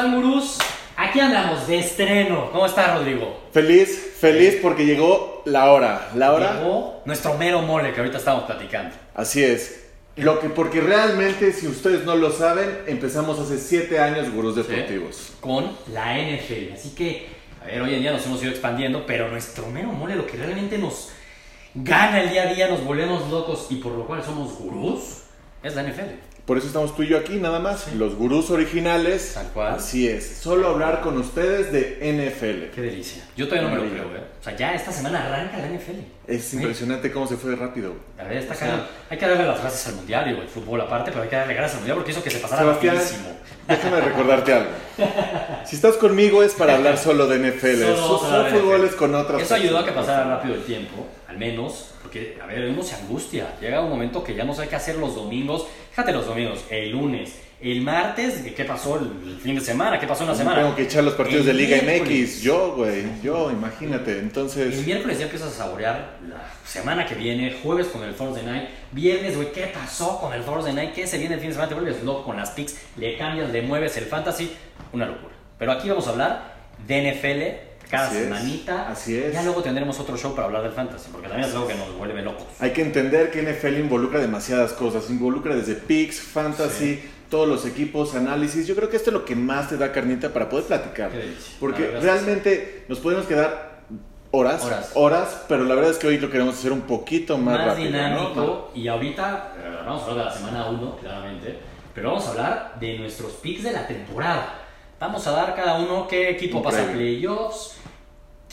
están, gurús? Aquí andamos de estreno. ¿Cómo está, Rodrigo? Feliz, feliz porque llegó la hora. La hora. Llegó nuestro mero mole que ahorita estamos platicando. Así es. Lo que, porque realmente, si ustedes no lo saben, empezamos hace siete años Gurús Deportivos. Con la NFL. Así que, a ver, hoy en día nos hemos ido expandiendo, pero nuestro mero mole, lo que realmente nos gana el día a día, nos volvemos locos y por lo cual somos gurús, es la NFL. Por eso estamos tú y yo aquí, nada más. Los gurús originales. Tal cual. Así es. Solo hablar con ustedes de NFL. Qué delicia. Yo todavía no me lo creo, ¿eh? O sea, ya esta semana arranca la NFL. Es impresionante cómo se fue rápido. A ver, está O sea. Hay que darle las gracias al mundial, digo, el fútbol aparte, pero hay que darle gracias al mundial porque hizo que se pasara Sebastián, rapidísimo. Déjame recordarte algo. Si estás conmigo es para hablar solo de NFL. Solo fútboles NFL. con otras Eso ayudó a que pasara rápido el tiempo, al menos, porque, a ver, uno se angustia. Llega un momento que ya no sabe qué hacer los domingos. Fíjate los domingos, el lunes, el martes, ¿qué pasó el, el fin de semana? ¿Qué pasó en la semana? Tengo que echar los partidos El de Liga. MX. Yo, güey. Yo, imagínate. El Entonces, miércoles ya empiezas a saborear la semana que viene, jueves con el Thursday Night, viernes, güey, ¿qué pasó con el Thursday Night? ¿Qué se viene el fin de semana? Te vuelves loco con las picks, le cambias, le mueves el fantasy, una locura. Pero aquí vamos a hablar de NFL cada Así es, semanita. así es. Ya luego tendremos otro show para hablar del fantasy, porque también es algo que nos vuelve locos. hay que entender que NFL involucra demasiadas cosas. Involucra desde picks, fantasy, todos los equipos, análisis. Yo creo que esto es lo que más te da carnita para poder platicar. Porque realmente nos podemos quedar horas, Horas. horas, pero la verdad es que hoy lo queremos hacer un poquito más, Más, rápido. ¿no? dinámico, y ahorita eh, vamos a hablar de la semana 1, claramente, pero vamos a hablar de nuestros picks de la temporada. Vamos a dar cada uno qué equipo pasa a playoffs,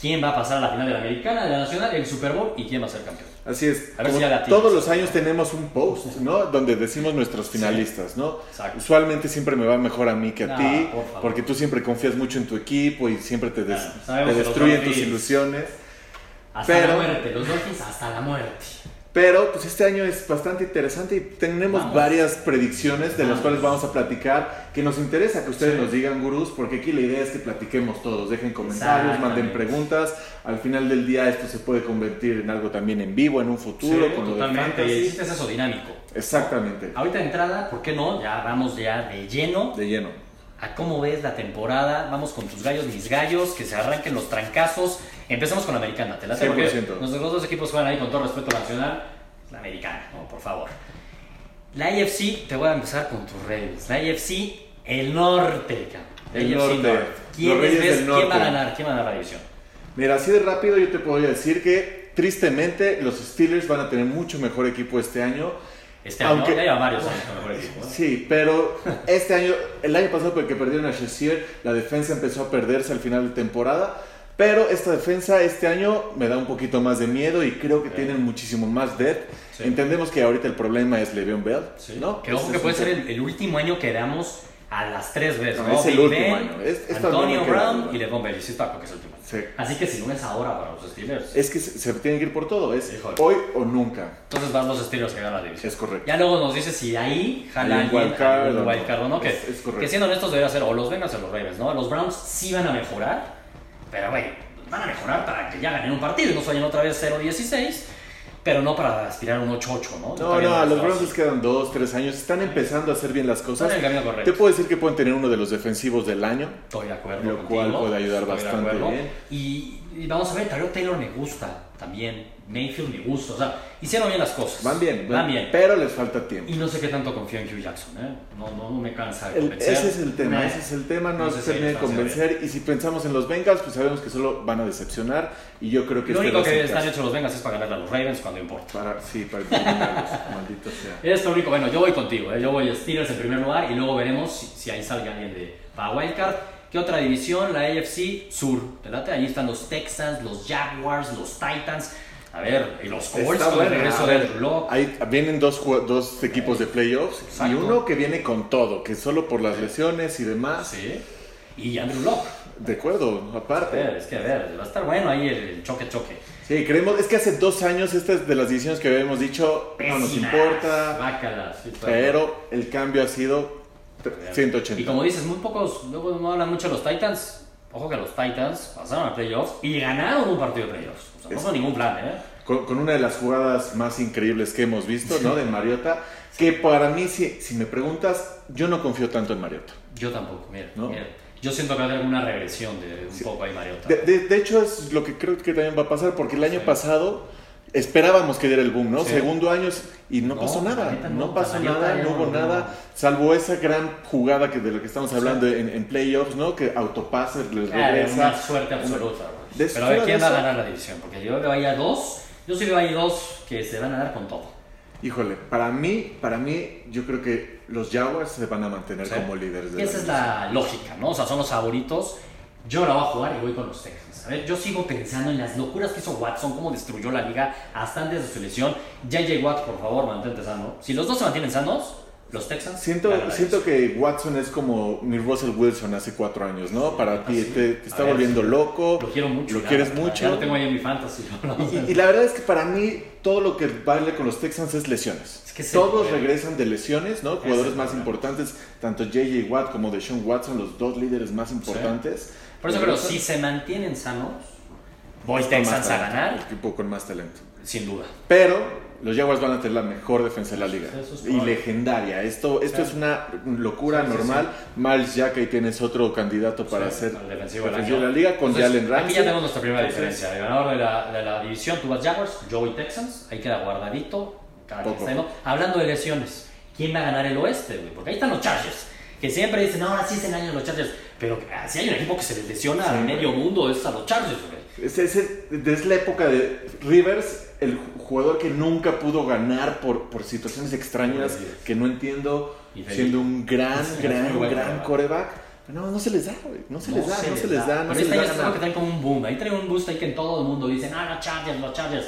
quién va a pasar a la final de la Americana, de la Nacional, el Super Bowl y quién va a ser campeón. Así es. A ver Como si ya la tienes. todos los años tenemos un post, ¿no? Donde decimos nuestros finalistas, ¿no? Exacto. Usualmente siempre me va mejor a mí que a No, ti, por porque tú siempre confías mucho en tu equipo y siempre te, des- Claro, destruyen tus ilusiones. Hasta Pero- la muerte, los Dolphins hasta la muerte. Pero pues este año es bastante interesante y tenemos Vamos. varias predicciones de las cuales vamos a platicar que nos interesa que ustedes Sí. nos digan gurús porque aquí la idea es que platiquemos todos, dejen comentarios, manden preguntas, al final del día esto se puede convertir en algo también en vivo en un futuro Sí, con lo de totalmente, fantasy. hiciste eso dinámico. Exactamente, Ahorita de entrada, ¿por qué no? Ya vamos ya de lleno de lleno. A cómo ves la temporada. Vamos con tus gallos, mis gallos, que se arranquen los trancazos. Empezamos con la americana, ¿te late? Porque 100%. nuestros dos equipos juegan ahí con todo respeto nacional. La americana, ¿no? Por favor. La AFC, te voy a empezar con tus Ravens. La AFC, el norte, cabrón. La El norte. ¿Quiénes Los Reyes ves? del ¿Quién va a norte. ganar? ¿Quién va a ganar la división? Mira, así de rápido yo te puedo decir que tristemente los Steelers van a tener mucho mejor equipo este año. Este año, Aunque- ya lleva varios años con mejor equipo. Sí, pero este año, el año pasado porque perdieron a Shazier, la defensa empezó a perderse al final de temporada. Pero esta defensa este año me da un poquito más de miedo y creo que Sí. tienen muchísimo más depth. Sí. Entendemos que ahorita el problema es Le'Veon Bell, Sí. ¿no? Ese que puede ser el, el último año que damos a las tres veces, No, ¿no? es el último año. Es- no Antonio Brown y LeBron Bell. Sí está, es el último. Sí. Así que si no es ahora para los Steelers. Es que se, se tienen que ir por todo, es Híjole. hoy o nunca. Entonces van los Steelers que ganan la división. Es correcto. Ya luego nos dice si ahí jala alguien wild card algún o no. wild card o no. Que, Es- es correcto. que siendo honestos debería ser o los Bengals o los Ravens, ¿no? Los Browns sí van a mejorar, pero güey, van a mejorar para que ya ganen un partido y no vayan otra vez 0-16, pero no para aspirar un 8-8, ¿no? No, no, a los Browns les quedan dos, tres años. Están empezando a hacer bien las Están cosas. en el camino correcto. Te puedo decir que pueden tener uno de los defensivos del año. Estoy de acuerdo. Lo contigo, cual puede ayudar bastante bien. Y, y vamos a ver, Tyrod Taylor me gusta también. Mayfield me gusta. O sea, hicieron bien las cosas. Van bien, Van bien. pero les falta tiempo. Y no sé qué tanto confío en Hugh Jackson, ¿eh? No, no, no me cansa de El- convencer. ese es el tema, ese es el tema, no, no se termina de convencer. Y si pensamos en los Bengals, pues sabemos que solo van a decepcionar. Y yo creo que Lo este único que están hechos los Bengals es para ganarle a los Ravens cuando importa. Para, sí, para eliminarlos, maldito sea. Es lo único. Bueno, yo voy contigo, ¿eh? Yo voy a Steelers en primer lugar y luego veremos si, si ahí sale alguien de para Wildcard. ¿Qué otra división? La AFC Sur. ¿Te late? Ahí están los Texans, los Jaguars, los Titans. A ver, y los Colts con el regreso a de ver, Andrew Luck. Ahí vienen dos, equipos de playoffs y uno que viene con todo, que solo por las lesiones y demás. Sí. Y Andrew Luck. De acuerdo, A ver, aparte. es que a ver, va a estar bueno ahí el choque-choque. Sí, creemos, es que hace dos años esta es de las decisiones que habíamos dicho, no nos importa, Bácalas. sí, pero el cambio ha sido Y 180. como dices, muy pocos, luego no hablan mucho de los Titans. Ojo que los Titans pasaron a playoffs y ganaron un partido de playoffs. O sea, no fue ningún plan, ¿eh? con, con una de las jugadas más increíbles que hemos visto, ¿no? De Mariota, que para mí, si, si me preguntas, yo no confío tanto en Mariota. Yo tampoco, mira, ¿No? mira. Yo siento que va a haber una regresión de un poco ahí Mariota. De, de- de hecho, es lo que creo que también va a pasar, porque el año Sí. pasado esperábamos que diera el boom, ¿no? Sí. Segundo año y no, No, pasó la nada. No, no, pasó nada, no hubo no. nada, salvo esa gran jugada que de lo que estamos hablando en, en playoffs, ¿no? Que autopasser les de regresa. una suerte absoluta. Pero a ver, ¿quién va a ganar la división? Porque yo veo ahí a dos. Yo sí veo ahí dos que se van a dar con todo. Híjole, para mí, para mí, yo creo que los Jaguars se van a mantener Sí. como líderes de Esa es la lógica, ¿no? O sea, son los favoritos. Yo la voy a jugar y voy con los Texans. Ver, yo sigo pensando en las locuras que hizo Watson, cómo destruyó la liga hasta antes de su lesión. JJ Watt, por favor, mantente sano. Si los dos se mantienen sanos, los Texans. Siento, siento que Watson es como mi Russell Wilson hace cuatro años, ¿no? Para ti, te, está ver, volviendo loco. Lo quiero mucho. Lo ya, quieres ya, mucho. Ya lo tengo ahí en mi fantasy. Y, y la verdad es que para mí todo lo que vale con los Texans es lesiones. Es que Todos regresan de lesiones, ¿no? Jugadores más importantes, tanto JJ Watt como Deshaun Watson, los dos líderes más importantes. Por eso creo, si se mantienen sanos, voy Texans a talento, ganar, el equipo con más talento. sin duda. Pero los Jaguars van a tener la mejor defensa de la liga. Eso es y legendaria. Esto, esto Claro. es una locura Sí, sí, normal. Miles Jack, ahí tienes otro candidato para Sí, ser defensivo de la liga con Entonces, Jalen Ramsey. Aquí ya tenemos nuestra primera Entonces, diferencia. El ganador de la, de la división, tú vas Jaguars, Joey Texans. Ahí queda guardadito. Cada. Hablando de lesiones, ¿quién va a ganar el oeste? güey? Porque ahí están los Chargers. Que siempre dicen, no, ahora sí es el año de los Chargers. Pero ah, si hay un equipo que se les lesiona Sí, a medio mundo, es a los Chargers. güey. Es, es, es la época de Rivers, el jugador que nunca pudo ganar por, por situaciones extrañas Sí. que no entiendo, siendo un gran, Sí, gran, buen gran coreback. no, no se les da, güey. No se les da, no se les da, no Pero se este les año da que traen como un boom. Ahí trae un boost ahí que en todo el mundo dicen, ah, los Chargers, los Chargers.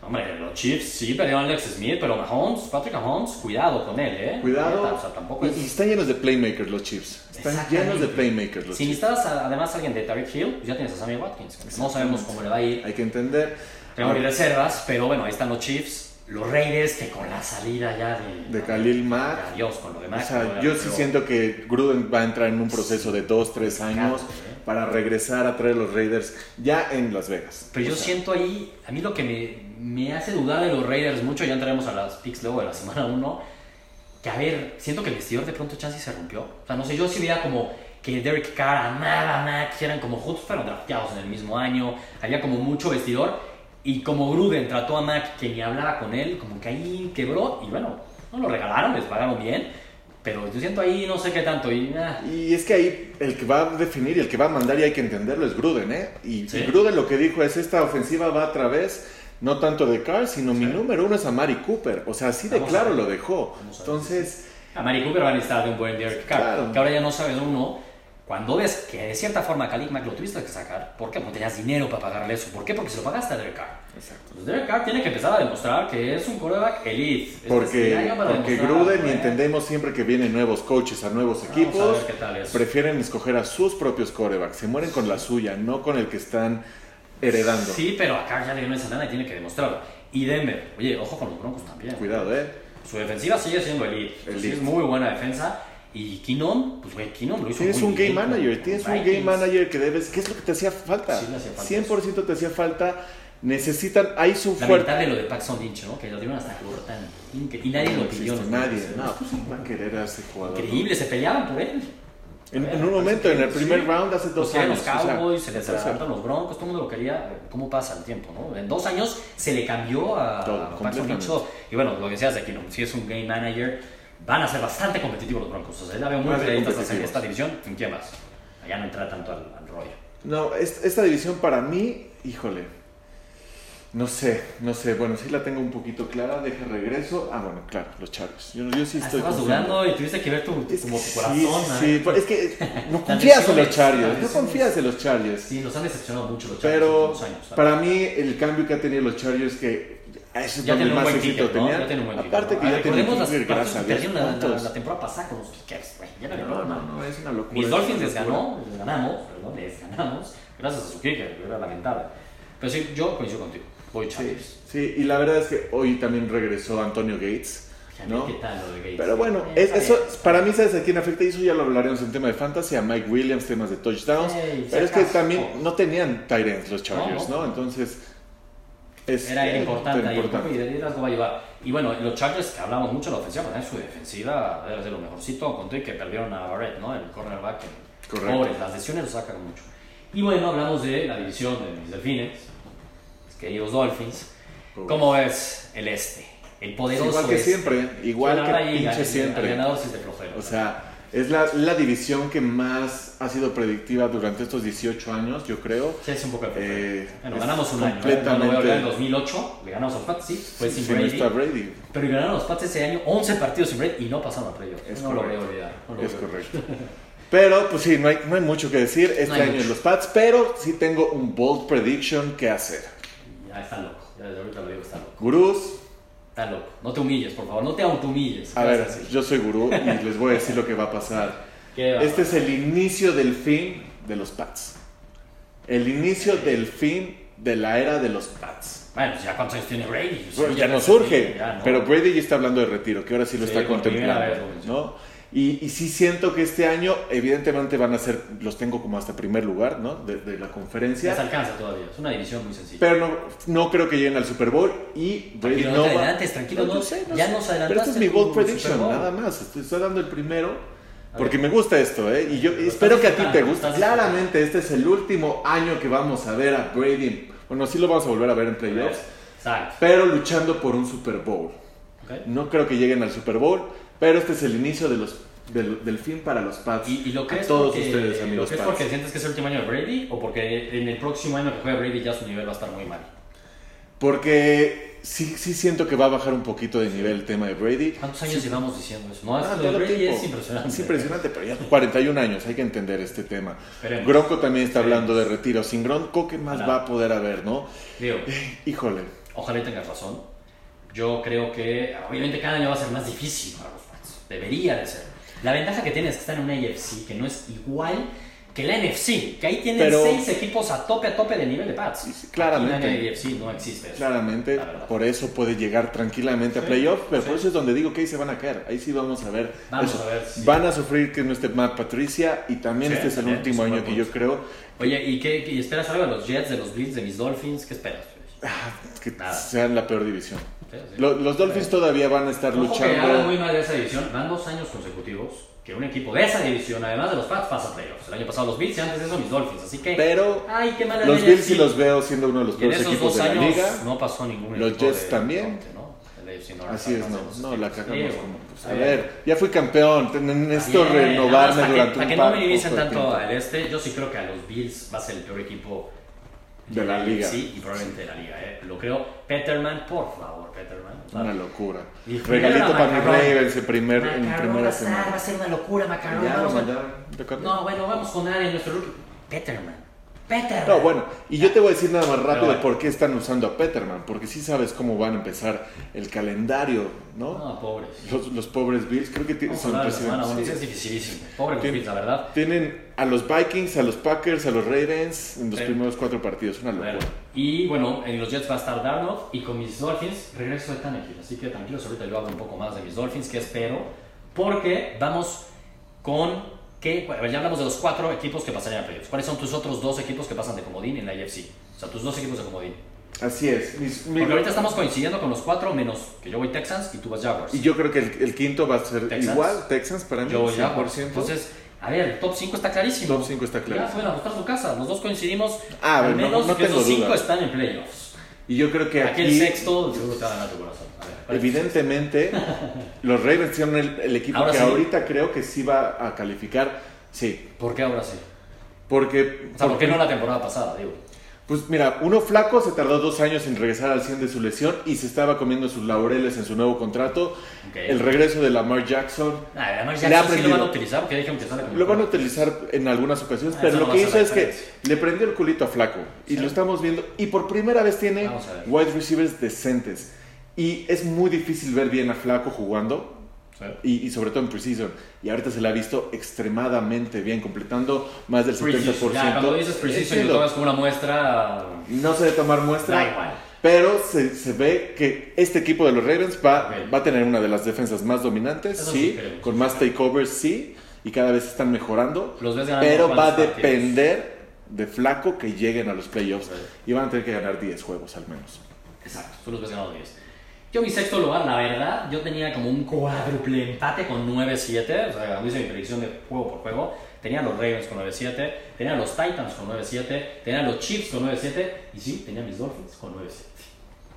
Hombre, los Chiefs sí perdieron a Alex Smith, pero Mahomes, Patrick Mahomes, cuidado con él, ¿eh? Cuidado. O sea, tampoco Y, es... y están llenos de playmakers los Chiefs. Están llenos de playmakers los Si Chiefs. necesitas a- además alguien de Tarek Hill, pues ya tienes a Sammy Watkins. No sabemos cómo le va a ir. Hay que entender. Tengo mis reservas, pero bueno, ahí están los Chiefs. Los Raiders, que con la salida ya de... De Khalil Mack. Adiós con lo O demás. sea, yo sí siento que Gruden va a entrar en un proceso de dos, tres años ¿eh? para regresar a traer los Raiders ya en Las Vegas. Pero yo O sea, siento ahí, a mí lo que me, me hace dudar de los Raiders mucho, ya entraremos a las picks luego de la semana 1, que a ver, siento que el vestidor de pronto chance se rompió. O sea, no sé, yo sí veía como que Derek Carr amaba a que eran como juntos, fueron drafteados en el mismo año, había como mucho vestidor, y como Gruden trató a Mac que ni hablaba con él, como que ahí quebró, y bueno, no lo regalaron, les pagaron bien, pero yo siento ahí no sé qué tanto, y ah, Y es que ahí el que va a definir y el que va a mandar y hay que entenderlo es Gruden, ¿eh? Y, Sí. y Gruden lo que dijo es esta ofensiva va a través no tanto de Carr, sino mi número uno es a Mari Cooper. O sea, así de Vamos claro lo dejó. Vamos. Entonces, A Mari Cooper va a necesitar de un buen Derek Carr. Claro. Que ahora ya no sabes uno. Cuando ves que de cierta forma Khalil Mack lo tuviste que sacar, ¿por qué? Porque no tenías dinero para pagarle eso. ¿Por qué? Porque se lo pagaste a Derek Carr. Exacto. Pues Derek Carr tiene que empezar a demostrar que es un quarterback elite. Es porque, porque Gruden, y entendemos siempre que vienen nuevos coaches a nuevos Vamos equipos, a prefieren escoger a sus propios corebacks. Se mueren con la suya, no con el que están heredando. Sí, pero a Carr ya le dio esa lana y tiene que demostrarlo. Y Denver, oye, ojo con los Broncos también. Cuidado, ¿eh? Su defensiva sigue siendo elite. Elite. Es muy buena defensa. Y Keenum, pues güey, Keenum lo hizo Tienes muy un game bien manager, tienes un game manager que debes, ¿qué es lo que te hacía falta? Sí, le hacía falta 100% te hacía falta. Necesitan, hay su fuerte. Lamentable lo de Paxton Lynch, ¿no? Que lo dieron hasta cortan. Incre- Y nadie No lo pidió. ¿no? nadie. No, pues va a querer a ese jugador. Increíble, se peleaban por él. En, en un momento, en el primer Sí. round, hace dos querían años. los o sea, Cowboys, se les adelantaron los Broncos, todo el mundo lo quería. ¿Cómo pasa el tiempo, no? En dos años se le cambió a, Todo, a Paxton. Y bueno, lo que decías de Keenum, si es un game manager, van a ser bastante competitivos los Broncos. O sea, ya veo muy ser peleaditas esta, división. ¿En quién más? Allá no entra tanto al, al rollo. No, es- esta división para mí, híjole. No sé, no sé. Bueno, sí la tengo un poquito clara. Deja regreso. Ah, bueno, claro, los Chargers. Yo, yo sí Ah, estoy Estabas dudando y tuviste que ver tu, tu- Es como que tu sí, corazón. sí, ¿eh? pero es que no confías en los Chargers. No confías en los Chargers. Sí, nos han decepcionado mucho los Chargers Pero para mí el cambio que ha tenido los Chargers que eso es Ya tiene un buen kicker, ¿no? Ya tiene un buen kicker, Aparte ¿no? que ya tiene un kicker, gracias la, la, temporada pasada con los kickers, güey. Ya no, No, no, no, es una locura. Mis Dolphins les ganó, les ganamos, perdón, les ganamos, gracias a su kicker, era lamentable. Pero sí, yo coincido contigo, voy Sí, Chargers. sí, y la verdad es que hoy también regresó Antonio Gates. ¿no? ¿Qué tal lo de Gates? Pero bueno, es- eso para mí, ¿sabes a quién afecta? Y eso ya lo hablaremos en tema de fantasy, a Mike Williams, temas de touchdowns. Ey, si pero es que también no tenían ends los Chargers, No, ¿no? Entonces, es Era, era eh, importante ahí, importante. y de liderazgo va a llevar. Y bueno, los Chargers, que hablamos mucho de la ofensiva, pero también su defensiva debe ser lo mejorcito, conté que perdieron a Barrett, ¿no? El cornerback. Correcto. Pobres, las lesiones los sacan mucho. Y bueno, hablamos de la división de mis delfines, queridos Dolphins. Pobres. ¿Cómo es el este? El poderoso Igual que este. siempre, igual que pinche siempre. El ganador sí flojera. O sea, es la, la división que más ha sido predictiva durante estos 18 años, yo creo. Sí, es un poco. Eh, Bueno, ganamos un año. ¿eh? completamente- No lo voy a olvidar, en 2008 le ganamos a los Pats, sí, fue sin Si no Brady. Brady. Pero y ganaron los Pats ese año 11 partidos sin Brady y no pasaron a playoffs. Es no lo voy a olvidar. no lo Es correcto. Pero, pues sí, no hay, no hay mucho que decir este No año mucho. en los Pats, pero sí tengo un bold prediction que hacer. Ya está loco. Ya desde ahorita lo digo, está loco. Gurús, Está loco. No te humilles, por favor. No te autohumilles. a ¿Qué ver, decir? yo soy gurú y les voy a decir lo que va a pasar. ¿Qué va? Este es el inicio del fin de los Pats. El inicio del fin de la era de los Pats. Bueno, pues ya cuántos años tiene Brady. Pues Bueno, sí, ya no surge, ya no. pero Brady ya está hablando de retiro, que ahora sí lo Sí, está contemplando, vez. ¿no? Y, y sí siento que este año, evidentemente van a ser, los tengo como hasta primer lugar, ¿no? De, de la conferencia. Les alcanza todavía. Es una división muy sencilla. Pero no, no creo que lleguen al Super Bowl y Brady no no te adelantes, tranquilo, yo no- sé, ya sé. nos Pero adelantaste este es mi bold prediction, nada más. Estoy, estoy dando el primero porque me gusta esto, ¿eh? Y yo espero que a ti te guste. Claramente este es el último año que vamos a ver a Brady. Bueno, sí lo vamos a volver a ver en playoffs, Exacto. pero luchando por un Super Bowl. Ok. No creo que lleguen al Super Bowl, pero este es el inicio de los, del, del fin para los Pats. ¿Y, y lo A crees todos porque, ustedes, ¿Lo amigos crees Pats. porque sientes que es el último año de Brady o porque en el próximo año que juegue Brady ya su nivel va a estar muy mal? Porque sí, sí siento que va a bajar un poquito de nivel el tema de Brady. ¿Cuántos años llevamos diciendo eso? No, Ah, Brady tiempo. es impresionante. Es impresionante, pero ya 41 años, hay que entender este tema. Esperemos. Gronco también está Esperemos. hablando de retiro. Sin Gronco, ¿qué más va a poder haber, no? Digo, Híjole. ojalá tengas razón. Yo creo que obviamente cada año va a ser más difícil Pats. Debería de ser. La ventaja que tienes es que están en una AFC que no es igual que la NFC, que ahí tienen Pero- seis equipos a tope a tope de nivel de Pats. Sí, sí, claramente. Aquí en no existe eso. Claramente, por eso puede llegar tranquilamente a Sí, playoff, pero sí. por eso es donde digo que ahí se van a caer. Ahí sí vamos a ver. Vamos eso. a ver si- Van a sufrir que no esté Matt Patricia y también Sí, este es el último año que yo creo Oye, ¿y qué y esperas algo de los Jets, de los Bills, de mis Dolphins? ¿Qué esperas? ah, que Nada. sean la peor división. Sí, sí. Lo- Los Dolphins todavía van a estar Ojo que hablan luchando. muy mal de esa división. Van dos años consecutivos que un equipo de esa división, además de los Pats, pasa playoffs. El año pasado los Bills y antes de eso mis Dolphins. Así que, Pero ay, qué mala los Bills sí los veo siendo uno de los peores equipos de la años liga. no pasó ningún Los Jets de también. norte, ¿no? Así es, no, de los no, la cagamos como, pues, a bien. ver, ya fui campeón, necesito bien, renovarme para que- durante Para un que no minimicen de tanto al este, yo sí creo que a los Bills va a ser el peor equipo De la liga. Sí, y probablemente de la liga, ¿eh? Lo creo. Peterman, por favor, Peterman. Una locura. Y Regalito para mi. Ravens en, primer, en primera semana. Va a ser una locura, Macarrón. Ya lo Vamos con- mandaron. ¿De acuerdo? No, bueno, vamos con alguien, nuestro rookie. Peterman. Peterman. No, bueno, y yo te voy a decir nada más rápido bueno. por qué están usando a Peterman, porque sí sabes cómo van a empezar el calendario, ¿no? No, pobres. Los, los pobres Bills, creo que ti- Vamos a son la semana, bueno, sí, es presidentes. dificilísimo. Pobre los Tien- Bills, la verdad. Tienen a los Vikings, a los Packers, a los Ravens en los Sí. primeros cuatro partidos, una locura. Y bueno, en los Jets va a estar Darnold y con mis Dolphins regreso de Tannehill. Así que tranquilos, ahorita yo hablo un poco más de mis Dolphins, que espero. Porque vamos con que, bueno, a ver, ya hablamos de los cuatro equipos que pasarían a playoffs. ¿Cuáles son tus otros dos equipos que pasan de comodín en la AFC? O sea, tus dos equipos de comodín. Así es. Mis- Porque ahorita estamos coincidiendo con los cuatro, menos que yo voy Texans y tú vas Jaguars. y yo creo que el, el quinto va a ser Texans. igual, Texans para mí, yo voy Jaguars. 100%. Entonces, a ver, el top 5 está clarísimo. Top 5 está Ya claro. pueden ajustar su casa. Los dos coincidimos. Ah, al bueno, menos no que tengo esos cinco duda. están en playoffs. Y yo creo que Aquí el aquí, sexto ganar tu corazón. A ver, ¿cuál es tu evidentemente, los Ravens son el, el equipo Ahora que sí. ahorita creo que sí va a calificar. Sí? ¿Por qué ahora sí? porque... O sea, ¿por qué no la temporada pasada, digo? Pues mira, uno flaco se tardó dos años en regresar al 100 de su lesión y se estaba comiendo sus laureles en su nuevo contrato. El regreso de Lamar Jackson. Ah, ya sí lo van a utilizar porque dijeron que como lo van a utilizar en algunas ocasiones, Ah, pero lo no que hizo es que le prendió el culito a flaco y Sí. lo estamos viendo. Y por primera vez tiene wide receivers decentes. Y es muy difícil ver bien a flaco jugando Sí. y, y sobre todo en preseason y ahorita se le ha visto extremadamente bien completando más del 70%. Precision. Ya, cuando dices precision lo tomas como una muestra, No se debe tomar muestra. da igual. Pero se, se ve que este equipo de los Ravens va, Ok. va a tener una de las defensas más dominantes, Eso sí, sí con más takeovers, sí, y cada vez están mejorando. Los Pero va a partidos? depender de flaco que lleguen a los playoffs. Ok. Y van a tener que ganar 10 juegos al menos. Exacto, tú los ves ganando 10. Yo mi sexto lugar, la verdad, yo tenía como un cuádruple empate con 9-7, o sea, hice mi predicción de juego por juego, tenía los Ravens con 9-7, tenía los Titans con 9-7, tenía los Chiefs con 9-7 y sí, tenía mis Dolphins con 9-7.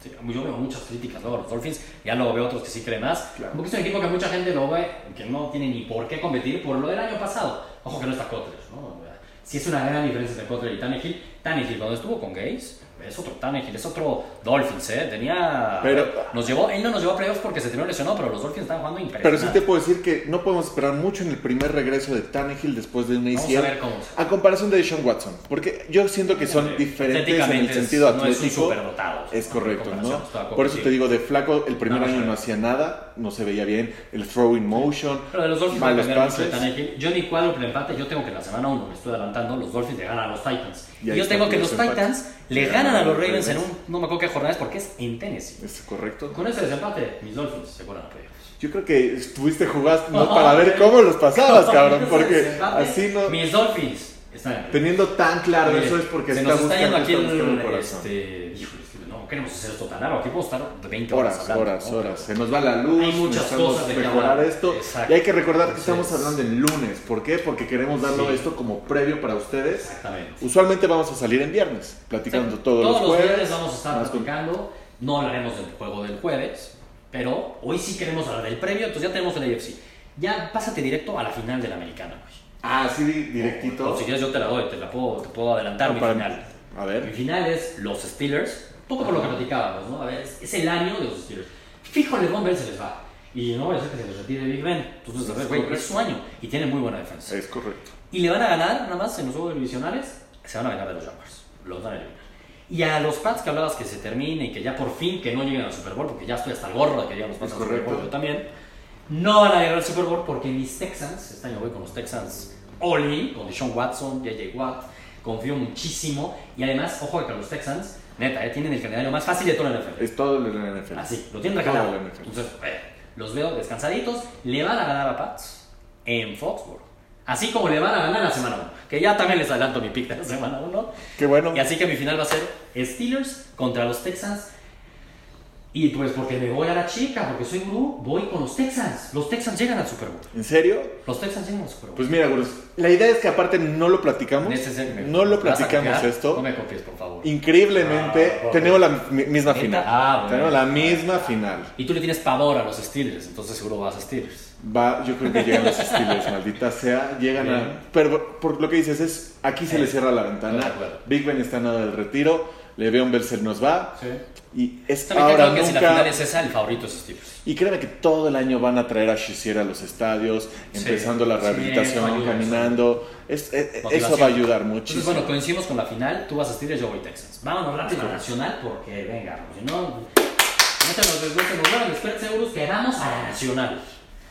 Sí, yo veo muchas críticas luego a los Dolphins, ya luego veo otros que sí creen más. Claro. Porque es un equipo que mucha gente lo ve, que no tiene ni por qué competir por lo del año pasado. Ojo que no está Kotler, ¿no? Sí es una gran diferencia entre Kotler y Tannehill. Tannehill cuando estuvo con Gaze, es otro Tannehill, es otro Dolphins, ¿eh? Tenía... Pero- nos llevó, él no nos llevó a playoffs porque se terminó lesionado, pero los Dolphins estaban jugando Pero impresionante. sí te puedo decir que no podemos esperar mucho en el primer regreso de Tannehill después de un Vamos ACL. a ver cómo A comparación de Deshaun Watson, porque yo siento que son diferentes en el es- sentido no es un atlético. superdotado, es correcto, ¿no? de Por eso te digo, de flaco, el primer No, año no hacía nada, no se veía bien, el throw in motion, Pero de los Dolphins malos de pases. Tannehill. Yo ni cuádruple empate, yo tengo que en la semana 1, me estoy adelantando, los Dolphins le ganan a los Titans. Y yo tengo que los. Titans le ganan a los Ravens en un, no me acuerdo qué jornada es porque es en Tennessee. ¿Es correcto? Con ese desempate, mis Dolphins se cuelan a playoffs. Yo creo que estuviste jugando para ver cómo los pasabas, cabrón, porque así no... Mis Dolphins están en playoffs. Teniendo tan claro Oye, eso es porque se está nos está yendo buscando, aquí está buscando el, el corazón. este, queremos hacer esto tan largo, aquí podemos estar de 20 horas, Horas, hablando, horas, ¿no? horas. Se nos va la luz, Hay muchas cosas de mejorar esto. Exacto. Y hay que recordar que Entonces- estamos hablando el lunes. ¿Por qué? Porque queremos darlo Sí. esto como previo para ustedes. Exactamente. Usualmente vamos a salir en viernes, platicando Sí, todos, los jueves. viernes vamos a estar más con- platicando. No hablaremos del juego del jueves, pero hoy sí queremos hablar del previo, entonces ya tenemos el AFC. Ya pásate directo a la final de la americana, güey. Ah, sí, di- directito. O si quieres yo te la doy, te la puedo, te puedo adelantar Ah, mi para- final. A Mi ver. final es los Steelers, poco por lo que platicábamos, ¿no? A ver, es, es el año de los Steelers. Fijo LeBron Bell se les va. Y no voy a decir que se les retire Big Ben. Entonces, a ver, güey, es su año y tiene muy buena defensa. Es correcto. Y le van a ganar, nada más en los juegos divisionales, se van a ganar de los Jaguars. Los van a eliminar. Y a los Pats que hablabas que se termine y que ya por fin que no lleguen al Super Bowl, porque ya estoy hasta el gorro de que lleguen los Pats al Super. Bowl, yo también. No van a llegar al Super Bowl porque mis Texans, este año voy con los Texans in, con Deshaun Watson, JJ Watt, confío muchísimo. Y además, ojo que los Texans, neta, eh, tienen el calendario más fácil de toda la NFL. Es todo el NFL. Así, lo tienen regalado. la. Entonces, eh, los veo descansaditos. Le van a ganar a Pats en Foxborough. Así como le van a ganar la semana 1. Que ya también les adelanto mi pick de la semana 1. Qué bueno. Y así que mi final va a ser Steelers contra los Texans. Y pues porque me voy a la chica, porque soy gurú, voy con los Texans. Los Texans llegan al Super Bowl. ¿En serio? Los Texans llegan al Super Bowl. Pues mira, Gurús, la idea es que aparte no lo platicamos. No lo ¿vas a platicamos esto. No me copies, por favor. Increíblemente, Ah, tenemos la mi- misma ¿Neta? final. Ah, bueno. Tenemos la misma final. Y tú le tienes pavor a los Steelers, entonces seguro vas a Steelers. Va, yo creo que llegan los Steelers, maldita sea. Llegan Bien. a. Pero por lo que dices es, aquí se Sí. le cierra la ventana. Big Ben está nada del retiro. Le'Veon Bell se nos va. Sí. Y es También ahora creo que si la final nunca. es esa, el favorito es Steelers. Y créeme que todo el año van a traer a Shazier a los estadios, Sí. empezando la Sí, rehabilitación, eso ayuda, caminando. Es- eh, eso va a ayudar Entonces, muchísimo. bueno, coincidimos con la final. Tú vas a Steelers, yo voy Texans. Vámonos rápido a la nacional porque, venga, porque si no, no te nos no te nos vuelvan expertos seguros que vamos a la nacional.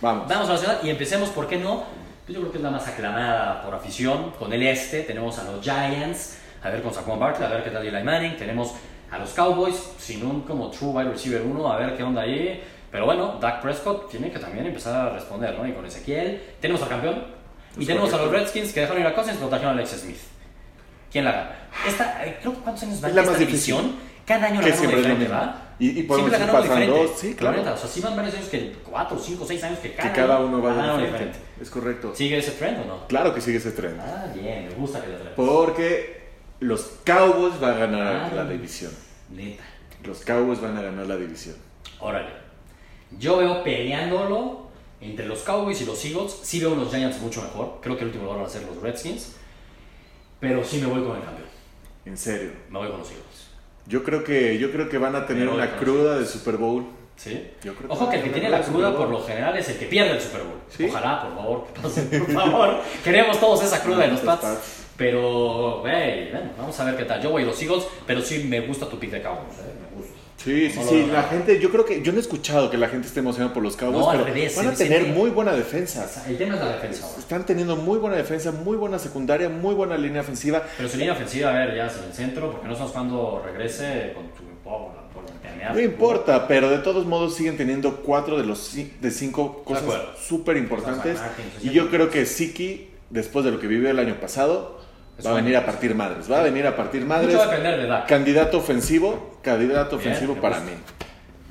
Vamos. Vamos a la nacional y empecemos, ¿por qué no? Pues yo creo que es la más aclamada por afición. Con el este tenemos a los Giants, a ver con Saquon Barkley, a ver qué tal Eli Manning. Tenemos a los Cowboys, sin un como true wide receiver 1, a ver qué onda ahí. Pero bueno, Dak Prescott tiene que también empezar a responder, ¿no? Y con Ezequiel. Tenemos al campeón. Y Es tenemos a los. Redskins que dejaron ir a Cousins y protegieron a Alex Smith. ¿Quién la gana? Esta, eh, creo que ¿cuántos años va Es la esta más difícil. división? Cada año la Que gana uno siempre es lo diferente. ¿va? Y- y Siempre la ir gana uno pasando, diferente. sí, claro. La neta, o sea, sí van varios años que 4, 5, 6 años que cada, que cada uno va uno diferente. Es correcto. ¿Sigue ese trend o no? Claro que sigue ese tren. Ah, bien, me gusta que le atreves. Porque los Cowboys van a ganar la división. Neta. Los Cowboys van a ganar la división. Órale. Yo veo peleándolo entre los Cowboys y los Eagles. Sí veo los Giants mucho mejor. Creo que el último lugar van a ser los Redskins. Pero sí me voy con el campeón. En serio. Me voy con los Eagles. Yo creo que, yo creo que van a tener una cruda de Super Bowl. ¿Sí? Yo creo que Ojo que el que van a tiene la cruda por lo general es el que pierde el Super Bowl. ¿Sí? Ojalá, por favor, que pase, por favor. Queremos todos esa cruda de los Los Pats. Pero, güey, bueno, vamos a ver qué tal. Yo voy a los Eagles, pero sí me gusta tu pick de Cowboys. ¿eh? Me gusta. Sí, sí, No sí. La gente, yo creo que, yo no he escuchado que la gente esté emocionada por los Cowboys, No, pero revés, van a tener muy buena defensa. El tema es la defensa ahora. Están teniendo muy buena defensa, muy buena secundaria, muy buena línea ofensiva. Pero su línea ofensiva, a ver, ya en el centro, porque no sabes cuándo regrese con tu por la. No importa, pero de todos modos siguen teniendo cuatro de los de cinco cosas súper importantes. Y yo creo que Siki, después de lo que vivió el año pasado, Es va a venir a partir madres. Va a venir a partir madres. Mucho va a depender de Dak. Candidato ofensivo, candidato Bien, ofensivo para gusta. mí.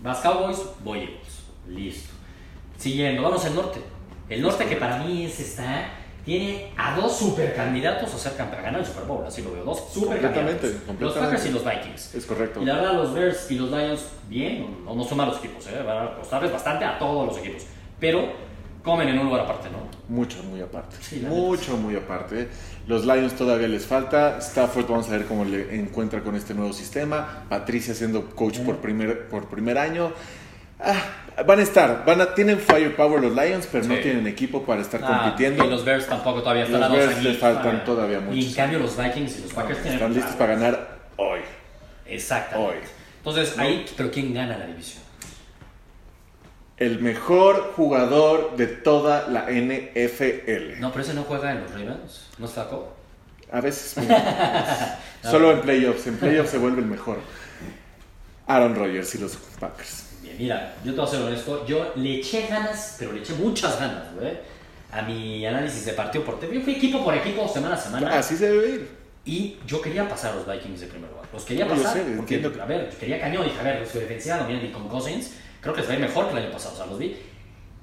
Vas Cowboys, voy Eagles. Listo. Siguiendo, vamos al norte. El norte que para mí es está tiene a dos supercandidatos a ser campeón, a ganar el Super Bowl, así lo veo, dos supercandidatos. Los. Packers y los Vikings. Es correcto. Y la verdad, los Bears y los Lions, bien, no, no son malos equipos, ¿eh? van a costarles bastante a todos los equipos, pero comen en un lugar aparte, ¿no? Mucho, muy aparte. Sí, Mucho, muy aparte. Los Lions todavía les falta. Stafford, vamos a ver cómo le encuentra con este nuevo sistema. Patricia siendo coach por primer, por primer año. Ah, van a estar, van a, tienen firepower los Lions, pero no tienen equipo para estar Ah, compitiendo. Y los Bears tampoco todavía están Los Bears les faltan todavía Y muchos. en cambio los Vikings y los Packers tienen... Están listos para ganar hoy. Exactamente. Hoy. Entonces, ahí, pero ¿quién gana la división? El mejor jugador de toda la NFL. No, pero ese no juega en los Ravens, ¿no flaco? A veces. Solo en playoffs. En playoffs se vuelve el mejor. Aaron Rodgers y los Packers. Bien, mira, yo te voy a ser honesto, yo le eché ganas, pero le eché muchas ganas, güey, a mi análisis de partido por. Yo fui equipo por equipo, semana a semana, Así se debe ir. y yo quería pasar a los Vikings de primer lugar. Los quería No, pasar, sé, porque, entiendo a ver, quería cañón, dije, a ver, su defensiva no viene ni con Cousins, creo que les va a ir mejor que el año pasado, o sea, los vi.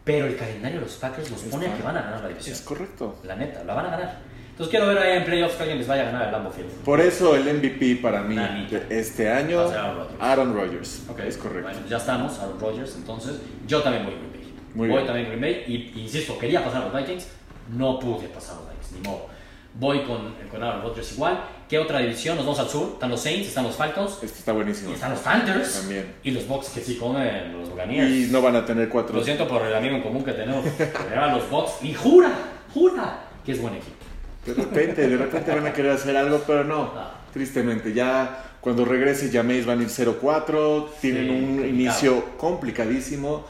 Pero el calendario de los Packers los pone a que van a ganar la división. Es correcto. La neta, la van a ganar. Entonces quiero ver ahí en playoffs que alguien les vaya a ganar el Lambeau Field. Por eso el MVP para mí Nanita. este año, Va a ser Aaron Rodgers. Aaron Rodgers. Ok, Es correcto. Bueno, ya estamos, Aaron Rodgers, entonces yo también voy Green Bay. Muy voy bien. también Green Bay y insisto, quería pasar a los Vikings, no pude pasar a los Vikings, ni modo. Voy con, con Aaron Rodgers igual. ¿Qué otra división? Nos vamos al sur. Están los Saints, están los Falcons, Este está y buenísimo. están los Panthers. También. Y los Bucks que sí comen los Buccaneers. Y no van a tener cuatro. Lo siento por el amigo en común que tenemos. Pero eran los Bucks y jura, jura que es buen equipo. De repente, de repente van a querer hacer algo, pero no. Ah. Tristemente, ya cuando regrese Jameis van a ir 0-4. Tienen Sí, un complicado. inicio complicadísimo.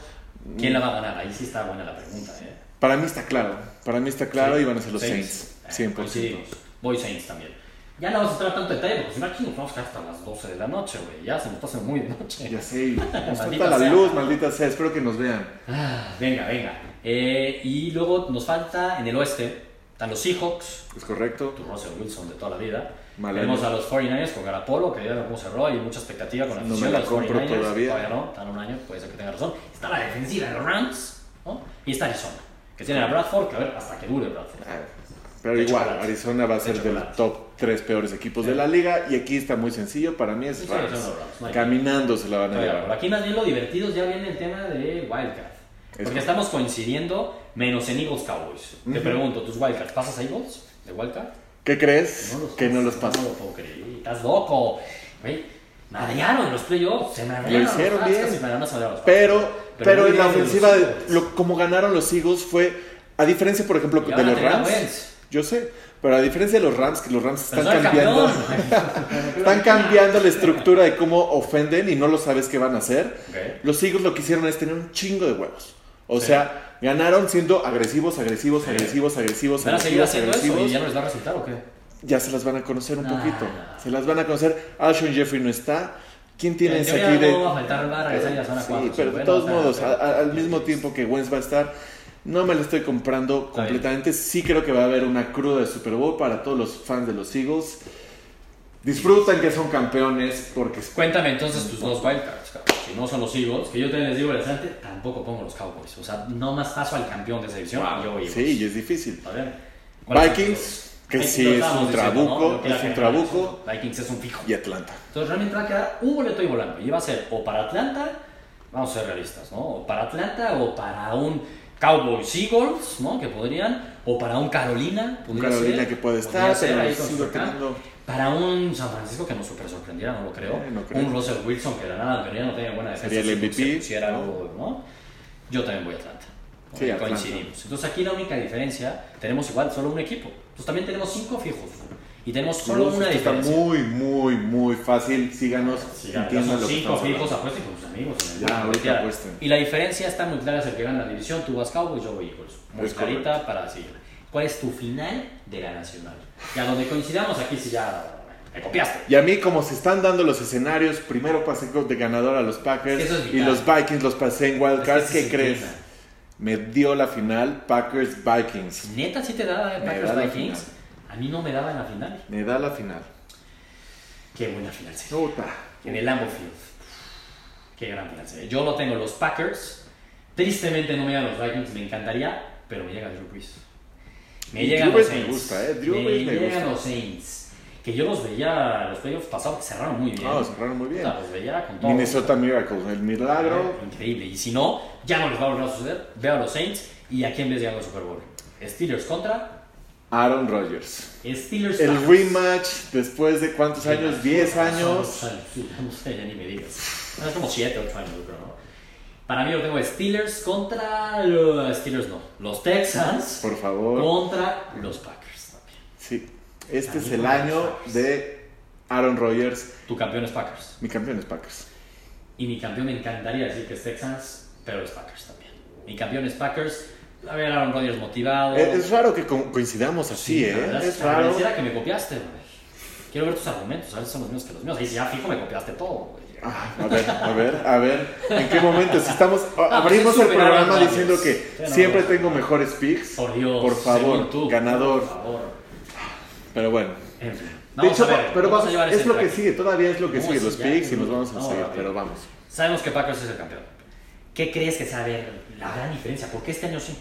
¿Quién la va a ganar? Ahí sí está buena la pregunta. ¿eh? Para mí está claro. Para mí está claro Sí. y van a ser los Saints. Eh, 100%. coincidimos. Voy Saints también. Ya no vamos a entrar tanto detalle porque si no aquí nos vamos a quedar hasta las 12 de la noche, güey. Ya se nos está haciendo muy de noche. Ya sé. Nos falta la sea. luz, maldita sea. Espero que nos vean. Ah, venga, venga. Eh, y luego nos falta en el oeste, están los Seahawks, ¿Es correcto? tu Russell Wilson de toda la vida. Tenemos a los 49ers con Garapolo, que ya cómo cerró, hay mucha expectativa con la No afición de los compro 49ers. todavía. Todavía no, están un año, puede ser que tenga razón. Está la defensiva de los Rams, ¿no? Y está Arizona, que tiene a Bradford, que a ver hasta que dure Bradford. Ah, Pero De igual, chocolate. Arizona va a ser De del top 3 peores equipos de la liga. Y aquí está muy sencillo. Para mí es Sí, Rams. Rams, Caminando se la van a Por llevar. aquí más bien lo divertido ya viene el tema de Wildcard. Porque estamos coincidiendo menos en Eagles Cowboys. Te pregunto, pregunto, ¿tus Wildcards pasas a Eagles de Wildcard? ¿Qué crees? que no los pasas. pasa. No lo puedo creer. Estás loco. Güey, madrearon los playoffs. Se madrearon. Lo hicieron los bien. los. Pero, pero, en la ofensiva, de, lo- como ganaron los Eagles fue, a diferencia, por ejemplo, Y de los Rams. Yo sé, pero a diferencia de los Rams, que los Rams están cambiando, están cambiando la estructura de cómo ofenden y no lo sabes qué van a hacer. Ok. Los Eagles lo que hicieron es tener un chingo de huevos. O Sí. sea, ganaron siendo agresivos, agresivos, Sí. agresivos, agresivos, ¿Van a seguir agresivos, haciendo eso agresivos. y ya no les va a resultar o qué? Ya se las van a conocer un Nah. poquito. Se las van a conocer. Alshon Jeffrey no está. ¿Quién tienes aquí de.? no va a faltar, va a regresar ya a zona Sí, cuatro, pero de todos modos, pero- a- a- al mismo tiempo que Wentz va a estar, no me lo estoy comprando completamente. Sí creo que va a haber una cruda de Super Bowl para todos los fans de los Eagles. Disfrutan que son campeones porque Cuéntame entonces tus dos wildcards. Si no son los Eagles, que yo también les digo el instante, tampoco pongo los Cowboys. O sea, no más paso al campeón de esa división yo Eagles. sí, y es difícil. A ver. ¿cuáles son Vikings, que Vikings, sí es un trabuco, ¿no? Lo que es un trabuco. Vikings es un fijo. Y Atlanta. Entonces realmente va a quedar un boleto y volando. Y va a ser o para Atlanta, vamos a ser realistas, ¿no? O para Atlanta o para un Cowboys Eagles, ¿no? Que podrían, o para un Carolina. Un Carolina ser, que puede estar, ser ahí con Para un San Francisco que nos super sorprendiera, no lo creo. Eh, no creo. Un Russell Wilson que de nada, no tenía buena defensa. Sería el si MVP, pusiera ¿no? algo, ¿no? Yo también voy a Atlanta. Sí, Ahí Atlanta. Coincidimos. Entonces aquí la única diferencia, tenemos igual solo un equipo. Entonces también tenemos cinco fijos. Y tenemos solo una está diferencia. muy, muy, muy fácil. Síganos, Sí, ya, ya entiendan son lo que cinco fijos, apuesten con sus amigos. Ya, ahorita apuesten. Y la diferencia está muy clara, es el que gana la división, tú vas Cowboys, yo voy Eagles. Muy clarita para seguir. ¿Cuál es tu final de la nacional? Y a donde coincidamos aquí si ya me copiaste. Y a mí, como se están dando los escenarios, primero pasé de ganador a los Packers es y los Vikings los pasé en Wildcard. Es que ¿Qué crees? Me dio la final Packers-Vikings. Neta, sí te eh, da la Vikings. A mí no me daba en la final. Me da la final. Qué buena final sería. Puta. En el Lambeau Field. Qué gran final sería. Yo lo tengo los Packers. Tristemente no me llegan los Vikings, me encantaría, pero me llega Drew Brees. Me Y llegan Drew los me Saints. gusta, ¿eh? Drew me llegan gusta. los Saints. Que yo los veía los playoffs pasados, que cerraron muy bien. No, cerraron muy bien. Puta, los veía con todo. Minnesota Miracles, el milagro. Increíble. Y si no, ya no les va a volver a suceder. Veo a los Saints y a quién ves llegando al Super Bowl. Steelers contra Aaron Rodgers. Steelers. El rematch después de cuántos años? 10 años. Sí, no sé, ya ni me digas. Es como 7, 8 años, creo, ¿no? Para mí lo tengo Steelers contra los Steelers, no. Los Texans Por favor. contra los Packers también. Sí. Este es el los año Packers. de Aaron Rodgers. Tu campeón es Packers. Mi campeón es Packers. Y mi campeón me encantaría decir que es Texans, pero es Packers también. Mi campeón es Packers. A ver, Aaron Rodgers motivado. Es, es raro que co- coincidamos así, la ¿eh? verdad Es raro. Pareciera que me copiaste, güey. Quiero ver tus argumentos, a ver si son los mismos que los míos. Ahí sí, ya fijo me copiaste todo, güey. Ah, a ver, a ver, a ver. ¿En qué momento? Si estamos. a- pues abrimos el programa Rodgers. diciendo que Sí, no, siempre no. tengo mejores picks. Por Dios. Por favor, tú, ganador. Por favor. Pero bueno. En fin. De hecho, ver, pero vamos vamos, a llevar es lo que sigue, todavía es lo que sigue, sí, los picks y no, nos vamos a no, seguir, pero vamos. Sabemos que Packers es el campeón. ¿Qué crees que ver la gran diferencia? ¿Por qué este año sí?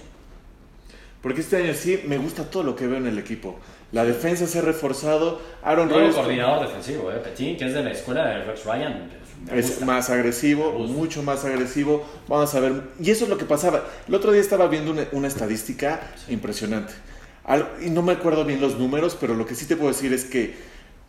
Porque este año sí me gusta todo lo que veo en el equipo. La defensa se ha reforzado. Aaron Nuevo Rodgers coordinador defensivo, ¿eh? Petín, que es de la escuela de Rex Ryan. es más agresivo, mucho más agresivo. Vamos a ver. Y eso es lo que pasaba. El otro día estaba viendo una, una estadística impresionante. Al- y no me acuerdo bien los números, pero lo que sí te puedo decir es que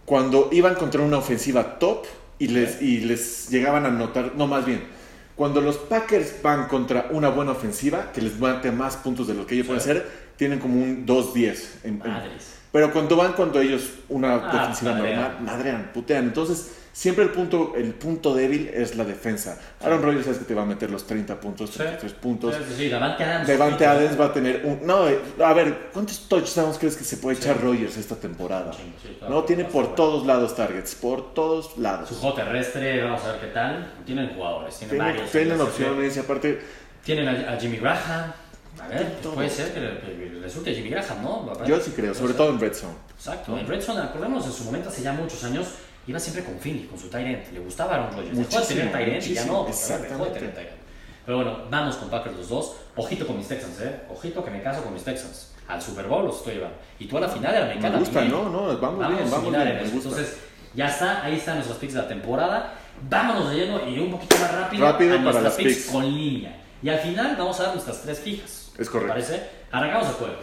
cuando iban contra una ofensiva top y les, y les llegaban a anotar, no más bien, cuando los Packers van contra una buena ofensiva, que les mate más puntos de lo que ellos pueden hacer, tienen como un 2-10. en- en- pero cuando van cuando ellos una Ah, defensiva madrean. normal, madrean, putean. Entonces, siempre el punto, el punto débil es la defensa. Aaron Rodgers sabes que te va a meter los 30 puntos, Sí. 33 puntos. Sí, sí, Davante Adams. Devante Adams va a tener un... No, a ver, ¿cuántos touchdowns crees que se puede Sí. echar Rodgers esta temporada? Sí, sí, claro. No, tiene por todos lados targets, por todos lados. Su juego terrestre, vamos a ver qué tal. Tienen jugadores, tienen Tienen, varios. tienen Sí, sí. opciones y aparte... Tienen a, a Jimmy Graham. A ver, puede ser que, que resulte Jimmy Graham, ¿no? Yo sí creo, sobre todo en Red Zone. Exacto. En Redson, acordémonos, en su momento, hace ya muchos años, iba siempre con Finley, con su Tyrant. Le gustaba Aaron Rodgers. Dejó de tener Tyrant y ya no. Dejó de tener Tyrant. Pero bueno, vamos con Packers los dos. Ojito con mis Texans, ¿eh? Ojito que me caso con mis Texans. Al Super Bowl los estoy llevando. Y tú a la final de la Me americana. gusta, bien. ¿no? No, vamos, bien, vamos bien, en me eso. gusta. Entonces, ya está, ahí están nuestros picks de la temporada. Vámonos de lleno y un poquito más rápido, Rápido a nuestras picks, picks. con línea. Y al final vamos a dar nuestras tres fijas. Es correcto. ¿Te parece? Arrancamos el jueves.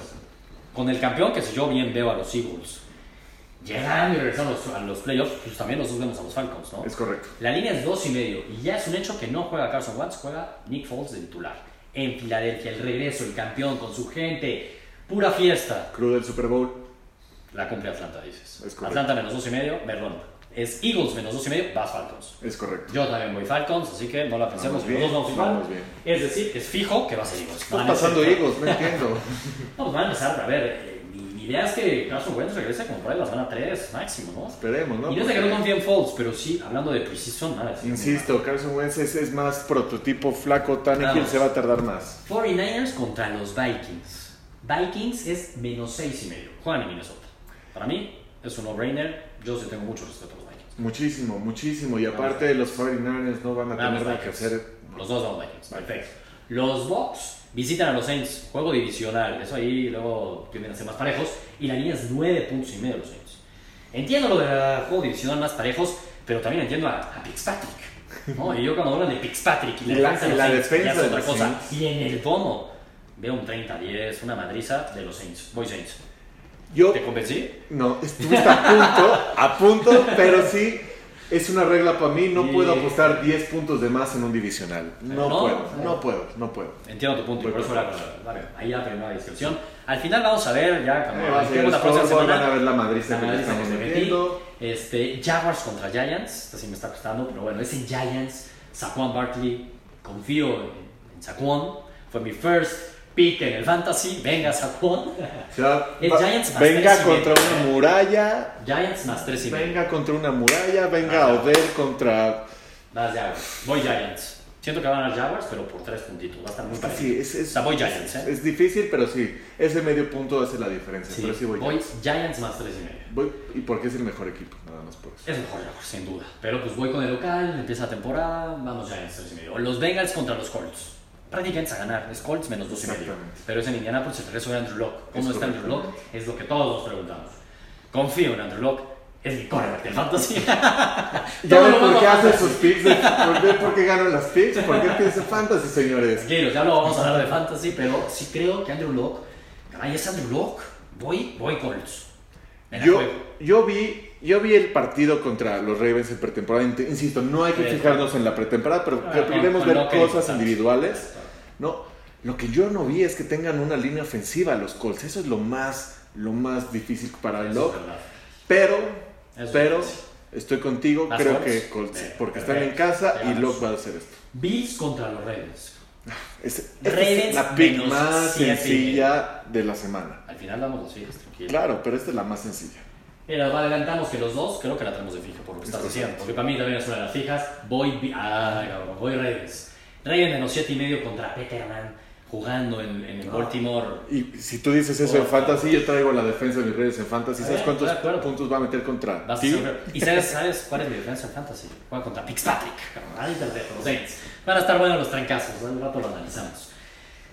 Con el campeón, que si yo bien veo a los Eagles. Llegando y regresando a los, a los playoffs, pues también los dos vemos a los Falcons, ¿no? Es correcto. La línea es dos y medio y ya es un hecho que no juega Carson Wentz, juega Nick Foles de titular. En Filadelfia, el regreso, el campeón con su gente, pura fiesta. Cruz del Super Bowl. La cumple Atlanta, dices. Es correcto. Atlanta menos dos y medio, perdón. Es Eagles menos dos y medio, vas Falcons. Es correcto. Yo también voy Falcons, así que no la pensemos, Vamos los bien, dos vamos vamos bien. Es decir, es fijo que va a Eagles. Estás pasando Eagles, no entiendo. No, pues van a empezar, a ver, mi, idea es que Carson Wentz regrese como por ahí la semana 3 máximo, ¿no? Esperemos, ¿no? y no es de que no confíe en Foles, pero sí, hablando de precision, nada. Insisto, Carson Wentz es, es más prototipo flaco, Tannehill se va a tardar más. 49ers contra los Vikings. Vikings es menos 6 y medio. Juegan en Minnesota. Para mí es un no-brainer. Yo sí tengo mucho respeto a los Vikings. Muchísimo, muchísimo. Y aparte los 49ers no van a tener nada que hacer. Los dos vamos Vikings. Perfecto. Los Bucks visitan a los Saints. Juego divisional. Eso ahí luego tienden a ser más parejos. Y la línea es 9 puntos y medio los Saints. Entiendo lo del juego divisional más parejos, pero también entiendo a, a Fitzpatrick. ¿no? Y yo cuando hablan de Fitzpatrick y Y la, la- defensa de y los la Saints, defensa es de otra cosa. Saints. Y en el tono veo un 30-10, una madriza de los Saints. Voy Saints. Yo, ¿Te convencí? no, estuviste a punto, a punto, pero sí, es una regla para mí. No Y- puedo apostar 10 puntos de más en un divisional. No, No, puedo, no. no puedo, no puedo. Entiendo tu punto y por eso por era, vale, ahí la primera discusión. Al final vamos a ver ya cuando Eh, la próxima semana. van a ver la madriza La madriza estamos metiendo. Este, Jaguars contra Giants, esta sí me está costando, pero bueno, es en Giants. Saquon Barkley, confío en, en Saquon. Fue mi first pick en el fantasy. Venga, Saquon. O El Giants más venga tres contra una muralla, Giants más 3 y medio. venga contra una muralla, venga Ah. Odell contra... Vas Jaguars. Voy Giants. Siento que van a Jaguars, pero por 3 puntitos. Va a estar muy parecido. Sí, es, es, O sea, voy Giants, ¿eh? es difícil, pero sí, ese medio punto hace la diferencia. Sí, pero sí voy, voy Giants. Giants más 3 y medio. Voy- y porque es el mejor equipo, nada más por eso. Es mejor Jaguars, sin duda. Pero pues voy con el local, empieza la temporada, vamos Giants 3 y medio. Los Bengals contra los Colts. Prácticamente a ganar. Es Colts menos dos y medio. Pero es en Indianapolis el regreso de Andrew Locke. ¿Cómo Es está Andrew. Locke? Es lo que todos nos preguntamos. Confío en Andrew Locke. Es mi quarterback del fantasy. Ya ven por qué hace sus picks, de- por qué, por qué ganan las picks, por qué piensa fantasy, señores. Tranquilos, ya lo vamos a hablar de fantasy, pero sí creo que Andrew Locke, caray, es Andrew Locke. Voy, voy Colts. Yo, yo vi, yo vi el partido contra los Ravens en pretemporada. Insisto, no hay que fijarnos en la pretemporada, pero Ah, con- ver cosas individuales. No, lo que yo no vi es que tengan una línea ofensiva los Colts. Eso es lo más, lo más difícil para es verdad. Pero, Eso pero es estoy contigo. ¿Vas Creo Colts? que Colts, Bien, porque están en casa y. Locke va a hacer esto. Bills contra los Ravens. Es, esta Ravens es la pick más sencilla de la semana. Al final damos los fijas, tranquilo. Claro, pero esta es la más sencilla. Mira, adelantamos que los dos creo que la tenemos de fija por lo que Es estás diciendo. Porque para mí también es una de las fijas. Voy, ah, cabrón, voy Ravens. Ravens menos 7 y medio contra Peterman jugando en, en el Baltimore. Y si tú dices eso en Oh, fantasy, yo traigo la defensa de mis redes en fantasy. ¿Sabes Eh, cuántos puntos va a meter contra a ¿Y sabes, sabes cuál es mi defensa en fantasy? Juega contra Saints. Van a estar buenos los trancazos. Un rato lo analizamos.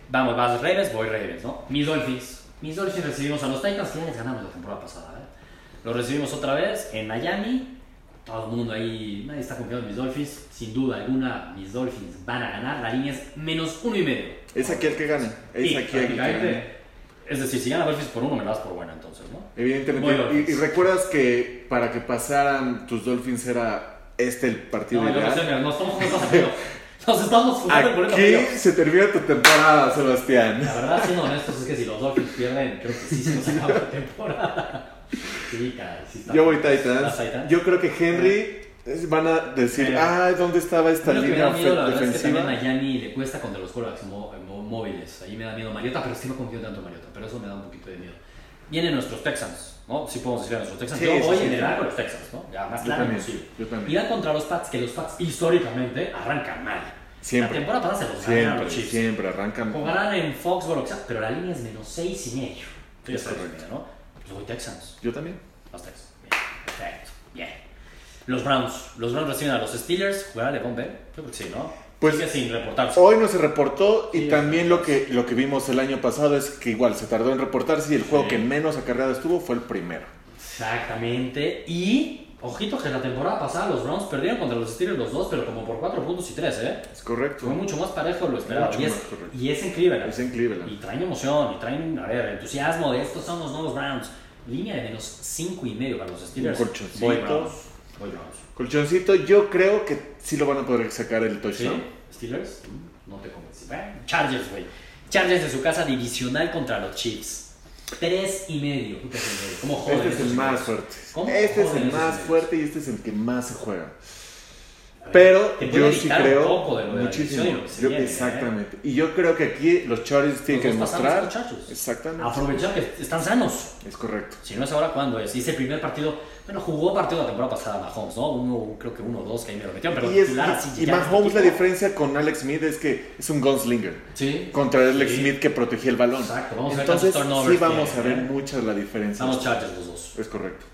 Vamos, vas Ravens, voy Ravens, ¿no? Mis Dolphins. Mis Dolphins recibimos a los Titans que ya les ganamos la temporada pasada. ¿eh? Los recibimos otra vez en Miami. Todo el mundo ahí, nadie está confiando en mis Dolphins. Sin duda alguna, mis Dolphins van a ganar. La línea es menos uno y medio. Es aquí el que gane. Es Sí, aquí el que gane. Es decir, si gana Dolphins por uno, me das por buena entonces, ¿no? Evidentemente. Y, y recuerdas que para que pasaran tus Dolphins era este el partido No, no ideal. mira, nos estamos jugando. Nos estamos jugando por Aquí se termina tu temporada, Sebastián. La verdad, siendo honestos, es que si los Dolphins pierden, creo que sí se nos acaba la temporada. Sí, caray, sí está. Yo voy Titans. ¿Vas Titans? Yo creo que Henry van a decir, ah, ¿dónde estaba esta línea miedo, la verdad, es que defensiva? también a Miami le cuesta contra los quarterbacks móviles. Ahí me da miedo Mariota, pero que no confío tanto en Mariota. Pero eso me da un poquito de miedo. Vienen nuestros Texans, ¿no? Sí podemos decir a nuestros Texans. Sí, Yo sí, voy sí. en general con los Texans, ¿no? Ya más claro posible. Irán contra los Pats, que los Pats históricamente arrancan mal. Siempre. La temporada pasada se los Siempre, los Chiefs. siempre arrancan. Jugarán en Foxborough, pero la línea es menos 6 y medio. Sí, Es correcto. ¿no? Pues voy Texans. Yo también. Los Texans. Bien, perfecto. Bien. Los Browns. Los Browns reciben a los Steelers. ¿Jugará Levon Bell? Yo creo que sí, ¿no? Pues- Sigue sin reportarse. Hoy no se reportó y Sí, también lo que, lo que vimos el año pasado es que igual se tardó en reportarse y el juego Sí. que menos acarreado estuvo fue el primero. Exactamente. Y, ojito que la temporada pasada los Browns perdieron contra los Steelers los dos, pero como por 4 puntos y 3, ¿eh? Es correcto. Fue mucho más parejo de lo esperado. Y es, y es en Cleveland. Es en Cleveland. Y traen emoción, y traen, a ver, entusiasmo de estos son los nuevos Browns. Línea de menos 5 y medio para los Steelers. Un colchoncito. Voy Browns. Voy Browns. Colchoncito, yo creo que sí lo van a poder sacar el ¿Sí? touchdown. ¿Steelers? Mm, No te convencí. Chargers, güey. Chargers de su casa divisional contra los Chiefs. Tres y medio. Medio. ¿Cómo joden Este es el más fuerte. ¿Cómo Este es el más fuerte y este es el que más se juega. A ver, Pero yo sí un creo poco de lo de la muchísimo. división y lo que se Yo- viene, ¿eh? exactamente. Y yo creo que aquí los Chargers tienen que Los demostrar. a. Exactamente. Aprovechar que están sanos. Es correcto. Si no es ahora, ¿cuándo es? Y ese primer partido, bueno, jugó partido la temporada pasada Mahomes, ¿no? Uno, creo que uno o dos que ahí me lo metieron, pero Y, es, titular así. y ya Mahomes, la diferencia con Alex Smith es que es un gunslinger. Sí. Contra Alex Sí. Smith que protegía el balón. Exacto, vamos a ver Entonces, cuántos turnovers sí vamos tiene, a ver ¿eh? mucha la diferencia. Estamos Chargers los dos. Es correcto.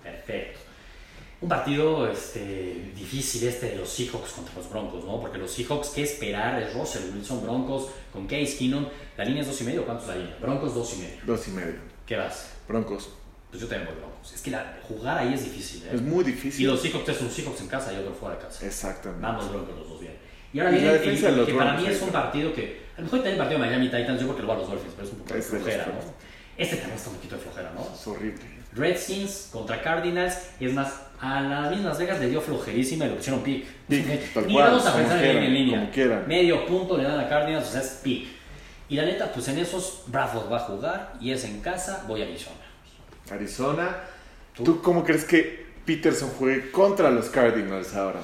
Un partido este, difícil este de los Seahawks contra los Broncos, ¿no? Porque los Seahawks, ¿qué esperar? Es Russell Wilson, Broncos, con Case Keenum. La línea es dos y medio, ¿cuánto es la línea? Broncos dos y medio. Dos y medio. ¿Qué vas? Broncos. Pues yo también voy Broncos. Es que la, jugar ahí es difícil, ¿eh? Es muy Y difícil. los Seahawks es un Seahawks en casa y otro fuera de casa. Exactamente. Vamos Broncos los dos bien. Y ahora Y viene el- el- que para mí es un partido que... A lo mejor también el partido de Miami Titans, yo creo que lo va a los Dolphins, pero es un poco de flojera, ¿no? Este también está un poquito de flojera, ¿no? Es horrible. Redskins contra Cardinals. Es más, a las mismas Vegas le dio flojerísima y lo pusieron pick. Pick, Ni cual, vamos a pensar en quieran, en línea. Medio punto le dan a Cardinals, o sea, es pick. Y la neta, pues en esos Bradford va a jugar y es en casa, voy a Arizona. Arizona. ¿Tú? ¿Tú? cómo crees que Peterson juegue contra los Cardinals ahora?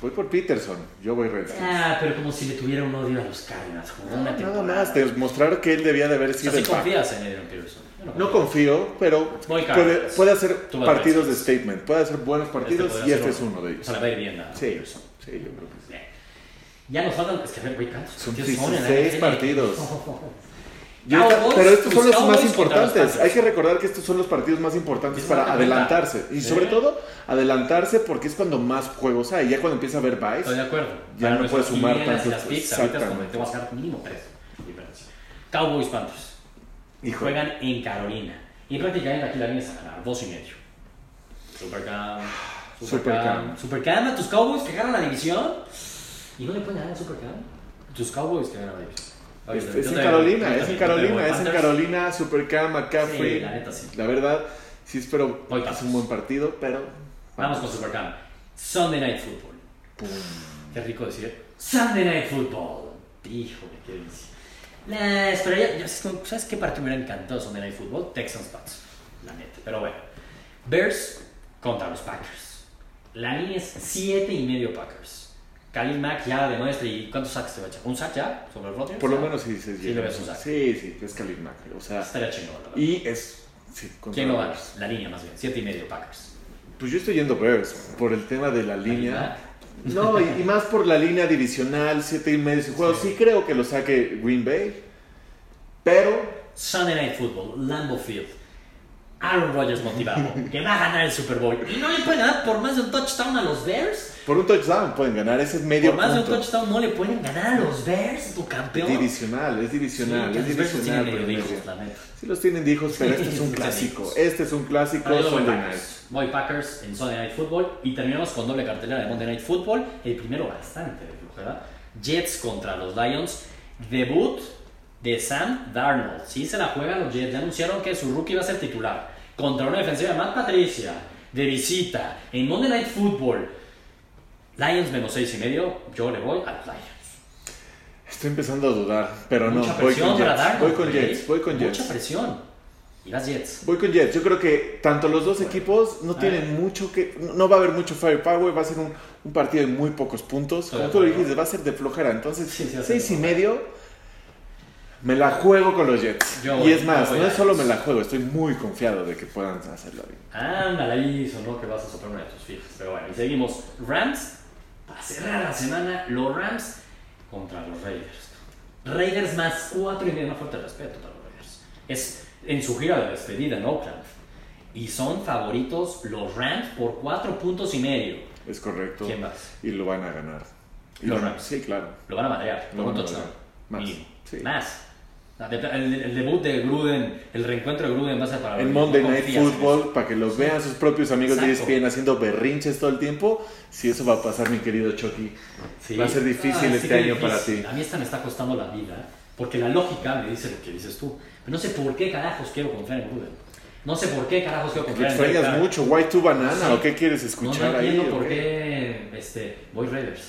Voy por Peterson. Yo voy Redskins. Ah, pero como si le tuviera un odio a los Cardinals. Jugó una Nada más, demostrar que él debía de haber O sea, sido sí el pack. confías en Adrian Peterson. No confío, pero puede, puede hacer partidos de statement, puede hacer buenos partidos podría y este es uno. de ellos. sea, le va a ir bien a Sí, sí, yo creo que sí. Ya nos faltan, es que a ver, güey, ¿cuántos Son partidos en la 16 NFL? partidos. Yo esta- pero estos son los más importantes. Hay que recordar que estos son los partidos más importantes Es para adelantarse. Y sobre todo, adelantarse porque es cuando más juegos hay. Ya cuando empieza a haber Estoy buys, de acuerdo. Ya no puedes sumar tantos, ahorita mínimo tres. Cowboys Panthers. Hijo, Juegan en Carolina. Y prácticamente aquí la vienes a ganar, dos y medio. Supercam. Supercam. Supercam. A tus Cowboys que ganan la división. Y no le pueden ganar a Supercam. Tus Cowboys que ganan la división. Oye, Es, es en Carolina, es en también te voy Carolina, es en. Carolina, Supercam, McCaffrey. Sí, la neta sí. La verdad, sí espero Voy que es un buen partido, pero. Vamos con Supercam. Sunday Night Football. Pum. Qué rico decir. Sunday Night Football. Híjole, qué delicia. La esperaría. yo sé- ¿Sabes qué partido me hubiera encantado Sunday Night Football? Texans Pats. La neta. Pero bueno. Bears contra los Packers. La línea es 7 y medio Packers. Khalil Mack ya demuestra. ¿Y cuántos sacks te va a echar? ¿Un sack ya? ¿Sobre el Rodgers? Por lo menos sí se Sí, le ves un sack. Sí, sí, es Khalil Mack. O sea, Estaría chingón, la verdad. y es. Sí, ¿Quién lo va? Bears. La línea más bien. 7 y medio Packers. Pues yo estoy yendo Bears por el tema de la línea. No, y, y más por la línea divisional, 7 y medio su juego. Sí. Sí. creo que lo saque Green Bay, pero Sunday Night Football, Lambeau Field. Aaron Rodgers motivado, que va a ganar el Super Bowl. Y no le pueden ganar por más de un touchdown a los Bears. por un touchdown pueden ganar ese medio Por más de un touchdown no le pueden ganar a los Bears, tu campeón. Divisional, es Sí, divisional, que es Bears los divisional. tienen hijos, la neta. Sí los tienen de hijos, pero este es un Sí, clásico. Este es un clásico Sunday night. Voy Packers en Sunday Night Football y terminamos con doble cartelera de Monday Night Football. El primero bastante de flojera. Jets contra los Lions. Debut de Sam Darnold. Sí se la juegan los Jets. Ya anunciaron que su rookie va a ser titular. Contra una defensiva de Matt Patricia. De visita. En Monday Night Football. Lions menos seis y medio. Yo le voy a los Lions. Estoy empezando a dudar, pero no, Mucha voy presión con para Jets. Darnold. Voy con. Jets, voy con Mucha Jets. presión. Y vas Jets. Voy con Jets. Yo creo que tanto los dos equipos no tienen mucho que. No va a haber mucho firepower. Va a ser un, un partido de muy pocos puntos. Como tú lo dijiste, va a ser de flojera. Entonces, Sí, seis y medio. Me la juego con los Jets. Yo y voy- es más, no es solo Jets. me la juego, estoy muy confiado de que puedan hacerlo bien. Ándale ahí, sonó que vas a soplar una de tus fijas. Pero bueno, y seguimos. Rams, para cerrar la semana, los Rams contra los Raiders. Raiders más cuatro y medio, una fuerte respeto para los Raiders. Es en su gira de despedida en Oakland. Y son favoritos los Rams por cuatro puntos y medio. Es correcto. ¿Quién más? Y lo van a ganar. Y Los lo- Rams. Sí, claro. Lo van a madrear, Lo van a madrear. Más, Mínimo. sí. Más. El, el- el debut de Gruden, el reencuentro de Gruden va a ser para no Monday Night en eso. Football, para que los vean sus propios amigos de Exacto. ESPN haciendo berrinches todo el tiempo. Si eso va a pasar, mi querido Chucky. Sí. Va a ser difícil Ah, este año para difícil. ti. A mí esta me está costando la vida, porque la lógica me dice lo que dices tú. Pero no sé por qué carajos quiero confiar en Gruden. No sé por qué carajos quiero Que confiar en extrañas Derek Carr. mucho. White to Banana, Sí. ¿o qué quieres No, escuchar no ahí? entiendo por qué? este, voy Raiders.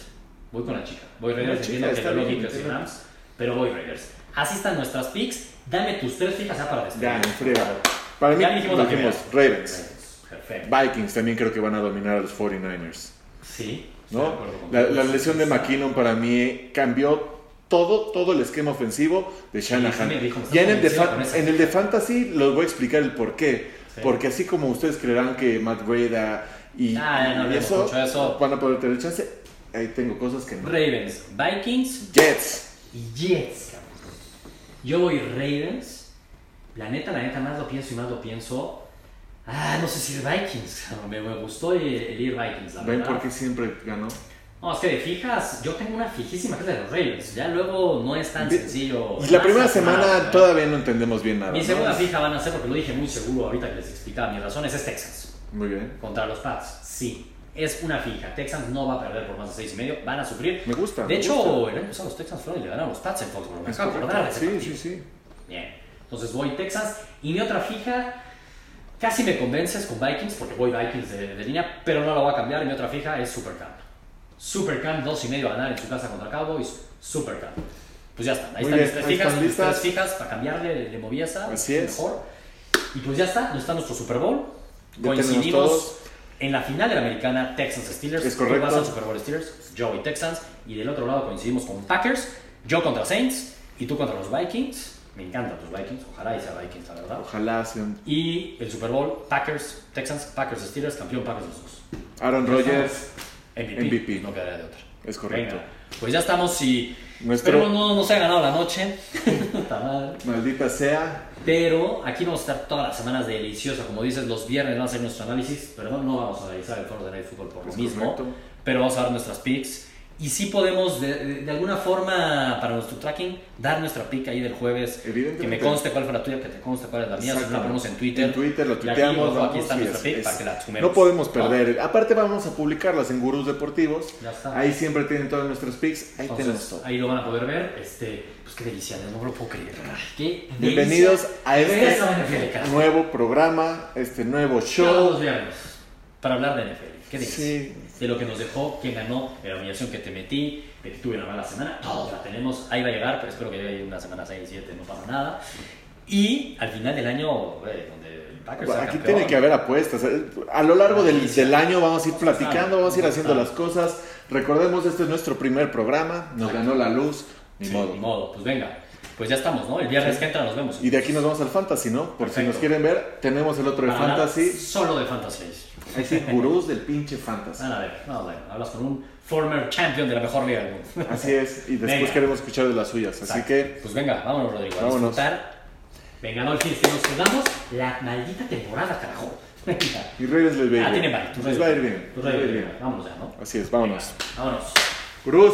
Voy con la chica. Voy Raiders, entiendo que la lógica es. Rams, pero voy Raiders. Así están nuestras picks. Dame tus tres fijas ya para despedir. Para mí, Ya dijimos dijimos. Ravens. Perfecto. Vikings también creo que van a dominar a los 49ers. Sí. ¿no? La, la lesión de McKinnon para mí cambió todo, todo el esquema ofensivo de Shanahan. sí dijo, ya en el, de en el de Fantasy les voy a explicar el por qué. Sí. Porque así como ustedes creerán que Matt Breda y, Ah, no y eso, eso. van a poder tener chance, ahí tengo cosas que no. Ravens, Vikings Jets. y Jets, cabrón. Yo voy Ravens. La neta, la neta, más lo pienso y más lo pienso. Ah, no sé si ir Vikings. cabrón. Me, me gustó el, el ir Vikings, la ¿Ven verdad. por qué siempre ganó? No, es que de fijas, yo tengo una fijísima que es de los Ravens. Ya luego no es tan sencillo. Y la primera semana ¿eh? todavía no entendemos bien nada. Mi ¿no? segunda fija van a ser, porque lo dije muy seguro ahorita que les explicaba mis razones, es Texans. Muy bien. Contra los Pats, sí. Es una fija. Texans no va a perder por más de seis y medio. Van a sufrir. Me gusta. De me hecho, gusta. el año pasado los Texans fueron y le ganaron a los Pats en Foxborough. Me acabo de acordar Sí, partido. sí, sí. Bien. Entonces voy Texans. Y mi otra fija, casi me convences con Vikings, porque voy Vikings de, de línea, pero no lo voy a cambiar. Y mi otra fija es Supercamp. Supercamp, dos y medio a ganar en su casa contra Cowboys. Supercamp. Pues ya está. Ahí Muy están bien, mis tres ahí fijas. están mis tres listas. fijas para cambiarle, le, le moví esa. Así es. Mejor. Y pues ya está. No está nuestro Super Bowl. Ya Coincidimos todos. en la final de la americana Texans Steelers. Es Tú correcto. vas al Super Bowl Steelers, yo y Texans. Y del otro lado coincidimos con Packers, yo contra Saints y tú contra los Vikings. Me encantan tus Vikings, ojalá y sea Vikings, la verdad. Ojalá sean Y el Super Bowl, Packers, Texans, Packers Steelers, campeón Packers los dos. Aaron Rodgers. MVP, MVP. no quedaría de otra. Es correcto. Venga, pues ya estamos y Nuestro- esperemos no nos haya ganado la noche. Maldita sea. Pero aquí vamos a estar todas las semanas deliciosa, como dices, los viernes vamos a hacer nuestro análisis, pero no, no vamos a analizar el Foro de Night Football por lo Es mismo, correcto. pero vamos a dar nuestras picks Y sí podemos, de, de- de alguna forma, para nuestro tracking, dar nuestra pick ahí del jueves. Que me conste cuál fue la tuya, que te conste cuál es la mía. Si la ponemos en Twitter. En Twitter lo aquí, tuiteamos. aquí está nuestra es- pick es- para que la sumemos. No podemos ¿no? perder. Aparte vamos a publicarlas en Gurús Deportivos. Ya está. Ahí siempre tienen todos nuestros picks. Ahí tenemos Entonces, todo. ahí lo van a poder ver. Este, pues qué delicia, no me lo puedo creer. Qué Bienvenidos a este nuevo programa, este nuevo Todos show. los viernes para hablar de NFL. ¿Qué dices? Sí. De lo que nos dejó, quién ganó, de la humillación que te metí, que tuve una mala semana. Todos la tenemos. Ahí va a llegar, pero espero que llegue una semana 6, 7, no pasa nada. Y al final del año, güey, donde el Packers sea Aquí campeón. tiene que haber apuestas. A lo largo del, del año vamos a ir platicando, vamos a ir haciendo las cosas. Recordemos, este es nuestro primer programa. Nos ganó la luz. Ni Sí, modo. Ni modo, pues venga. Pues ya estamos, ¿no? El viernes que entra nos vemos. Y de aquí nos vamos al Fantasy, ¿no? Por si Perfecto. nos quieren ver, tenemos el otro de Fantasy. Solo de Fantasy. Sí, gurús del pinche Fantasy. Van a ver, no, bueno, hablas con un former champion de la mejor liga del mundo. Así es. Y después Venga. queremos escuchar de las suyas. Así Exacto. que Pues venga, vámonos, Rodrigo. A Vámonos. disfrutar. Venga, no, el fin, que nos quedamos la maldita temporada, carajo. Venga. y Reyes les a ir Ah, tiene bye. tus va a ir bien. Tus va a ir bien. Vámonos ya, ¿no? Así es, vámonos. Vámonos. Gurús.